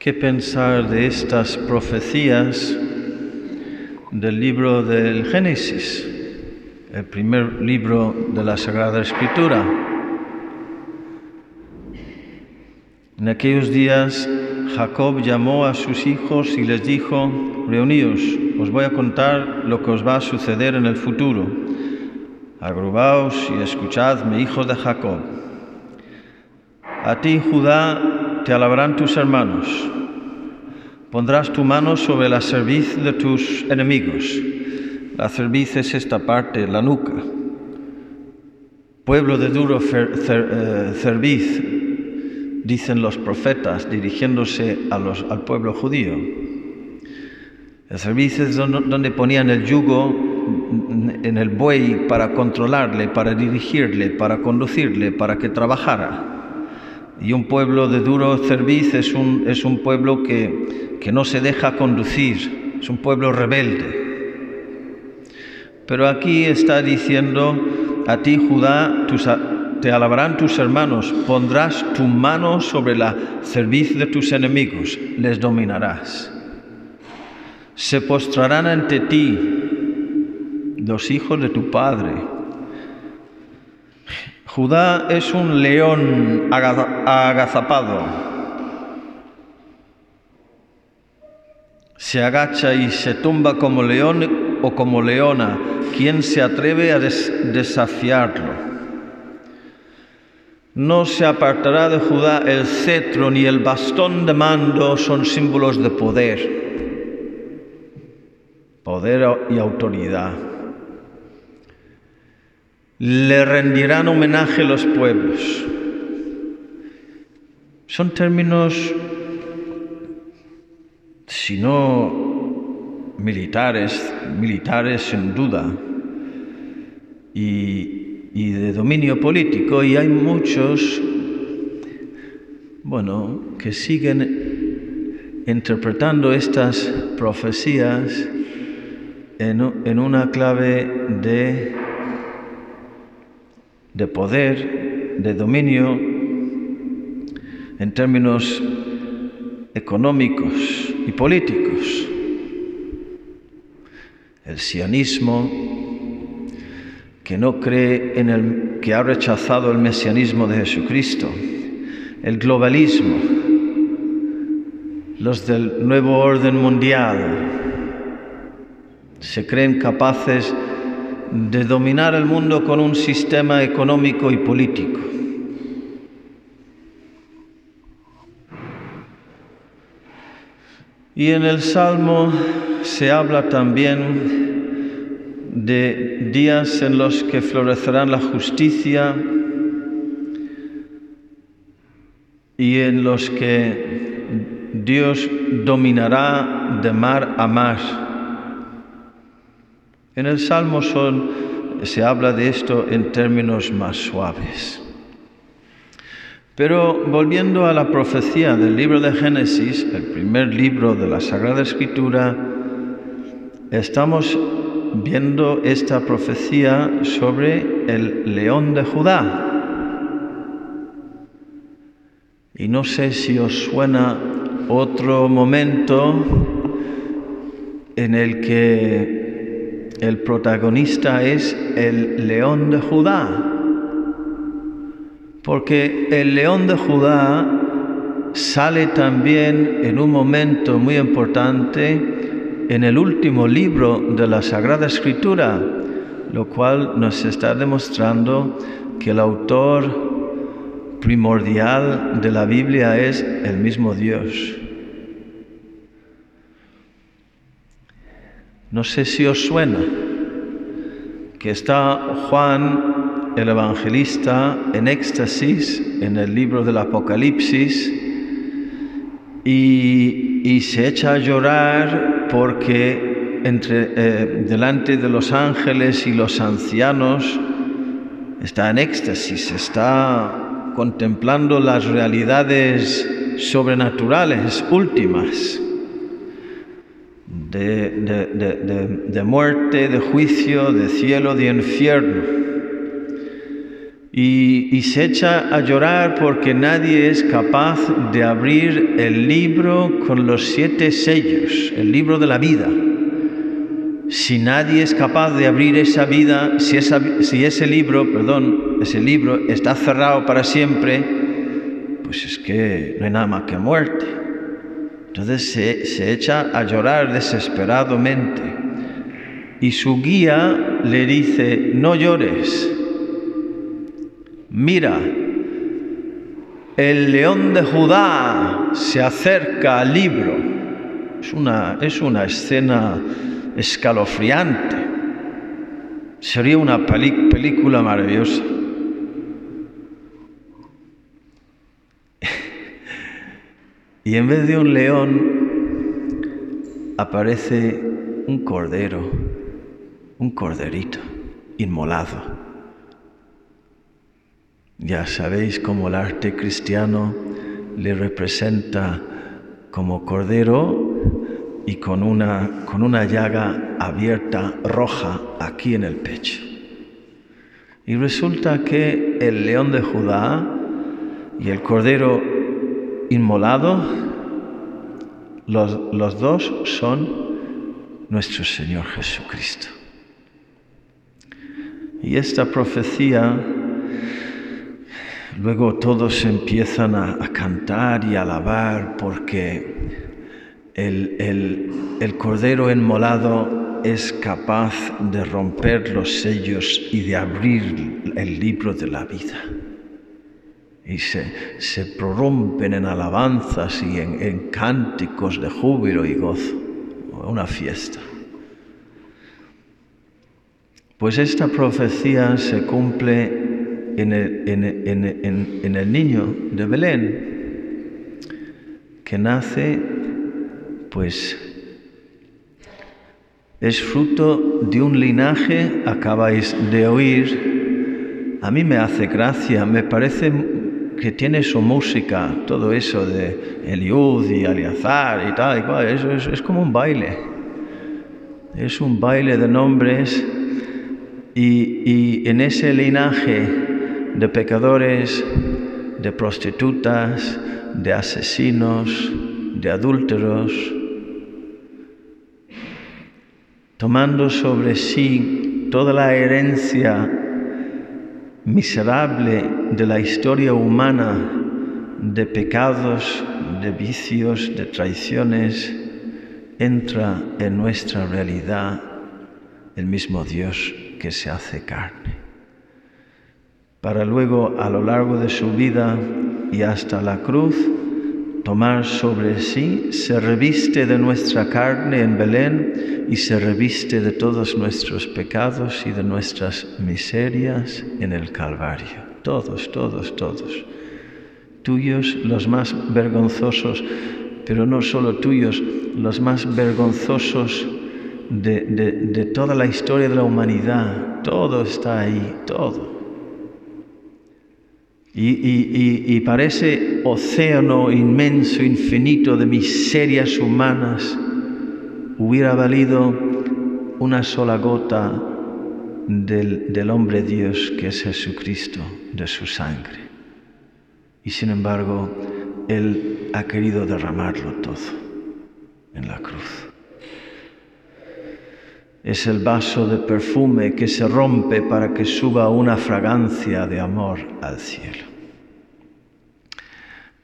¿Qué pensar de estas profecías del libro del Génesis, el primer libro de la Sagrada Escritura? En aquellos días Jacob llamó a sus hijos y les dijo, reuníos, os voy a contar lo que os va a suceder en el futuro. Agrubaos y escuchadme, hijos de Jacob. A ti, Judá, te alabarán tus hermanos. Pondrás tu mano sobre la cerviz de tus enemigos. La cerviz es esta parte, la nuca. Pueblo de duro eh, cerviz, dicen los profetas dirigiéndose al pueblo judío. La cerviz es donde ponían el yugo en el buey para controlarle, para dirigirle, para conducirle, para que trabajara. Y un pueblo de duro cerviz es un, es un pueblo que, que no se deja conducir, es un pueblo rebelde. Pero aquí está diciendo, a ti Judá te alabarán tus hermanos, pondrás tu mano sobre la cerviz de tus enemigos, les dominarás. Se postrarán ante ti los hijos de tu padre Judá es un león agazapado. Se agacha y se tumba como león o como leona. ¿Quién se atreve a desafiarlo? No se apartará de Judá el cetro ni el bastón de mando son símbolos de poder, poder y autoridad. Le rendirán homenaje los pueblos. Son términos, si no militares, militares sin duda, y, y de dominio político, y hay muchos, bueno, que siguen interpretando estas profecías en, en una clave de de poder, de dominio, en términos económicos y políticos. El sionismo, que no cree en el que ha rechazado el mesianismo de Jesucristo, el globalismo, los del nuevo orden mundial, se creen capaces de dominar el mundo con un sistema económico y político. Y en el Salmo se habla también de días en los que florecerán la justicia y en los que Dios dominará de mar a mar en el Salmo se habla de esto en términos más suaves. Pero volviendo a la profecía del libro de Génesis, el primer libro de la Sagrada Escritura, estamos viendo esta profecía sobre el león de Judá. Y no sé si os suena otro momento en el que el protagonista es el león de Judá, porque el león de Judá sale también en un momento muy importante en el último libro de la Sagrada Escritura, lo cual nos está demostrando que el autor primordial de la Biblia es el mismo Dios. No sé si os suena que está Juan el evangelista en éxtasis en el libro del Apocalipsis y, se echa a llorar porque entre, eh, delante de los ángeles y los ancianos está en éxtasis, está contemplando las realidades sobrenaturales últimas de, muerte, de juicio, de cielo, de infierno. y, se echa a llorar porque nadie es capaz de abrir el libro con los siete sellos, el libro de la vida. Si nadie es capaz de abrir esa vida, si, si ese libro, perdón, ese libro está cerrado para siempre, pues es que no hay nada más que muerte. Entonces se, se echa a llorar desesperadamente y su guía le dice, no llores, mira, el león de Judá se acerca al libro. Es una, es una escena escalofriante. Sería una película maravillosa. Y en vez de un león aparece un cordero, un corderito inmolado. Ya sabéis cómo el arte cristiano le representa como cordero y con una, con una llaga abierta roja aquí en el pecho. Y resulta que el león de Judá y el cordero inmolado, los, los dos son nuestro Señor Jesucristo. Y esta profecía Luego todos empiezan a, cantar y a alabar porque el, el cordero enmolado es capaz de romper los sellos y de abrir el libro de la vida. Y se, se prorrumpen en alabanzas y en, en cánticos de júbilo y gozo. Una fiesta. Pues esta profecía se cumple en el, niño de Belén, que nace, pues es fruto de un linaje, acabáis de oír, a mí me hace gracia, me parece que tiene su música, todo eso de Eliud y Aliazar y tal y eso es, es como un baile, es un baile de nombres y, y en ese linaje de pecadores, de prostitutas, de asesinos, de adúlteros, tomando sobre sí toda la herencia miserable de la historia humana, de pecados, de vicios, de traiciones, entra en nuestra realidad el mismo Dios que se hace carne. Para luego a lo largo de su vida y hasta la cruz tomar sobre sí, se reviste de nuestra carne en Belén y se reviste de todos nuestros pecados y de nuestras miserias en el Calvario. Todos, todos, todos. Tuyos los más vergonzosos, pero no solo tuyos, los más vergonzosos de, de toda la historia de la humanidad. Todo está ahí, todo. Y, para ese océano inmenso, infinito de miserias humanas, hubiera valido una sola gota del, del, hombre Dios que es Jesucristo, de su sangre. Y sin embargo, Él ha querido derramarlo todo en la cruz. Es el vaso de perfume que se rompe para que suba una fragancia de amor al cielo.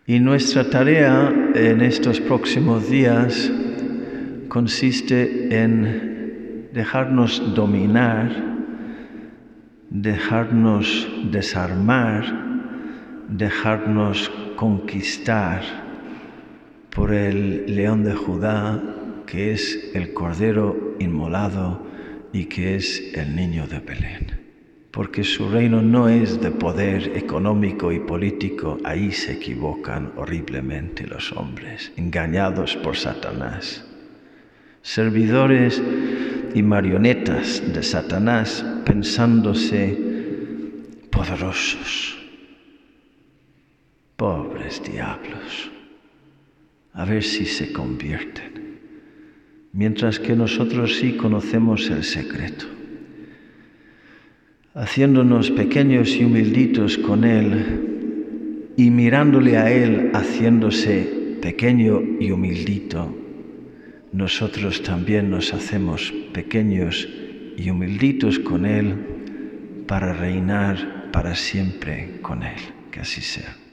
Y nuestra tarea en estos próximos días consiste en dejarnos dominar, dejarnos desarmar, dejarnos conquistar por el león de Judá que es el Cordero inmolado y que es el niño de Belén. Porque su reino no es de poder económico y político, ahí se equivocan horriblemente los hombres, engañados por Satanás. Servidores y marionetas de Satanás pensándose poderosos. Pobres diablos, a ver si se convierten mientras que nosotros sí conocemos el secreto. haciéndonos pequeños y humilditos con Él y mirándole a Él haciéndose pequeño y humildito, nosotros también nos hacemos pequeños y humilditos con Él para reinar para siempre con Él. Que así sea.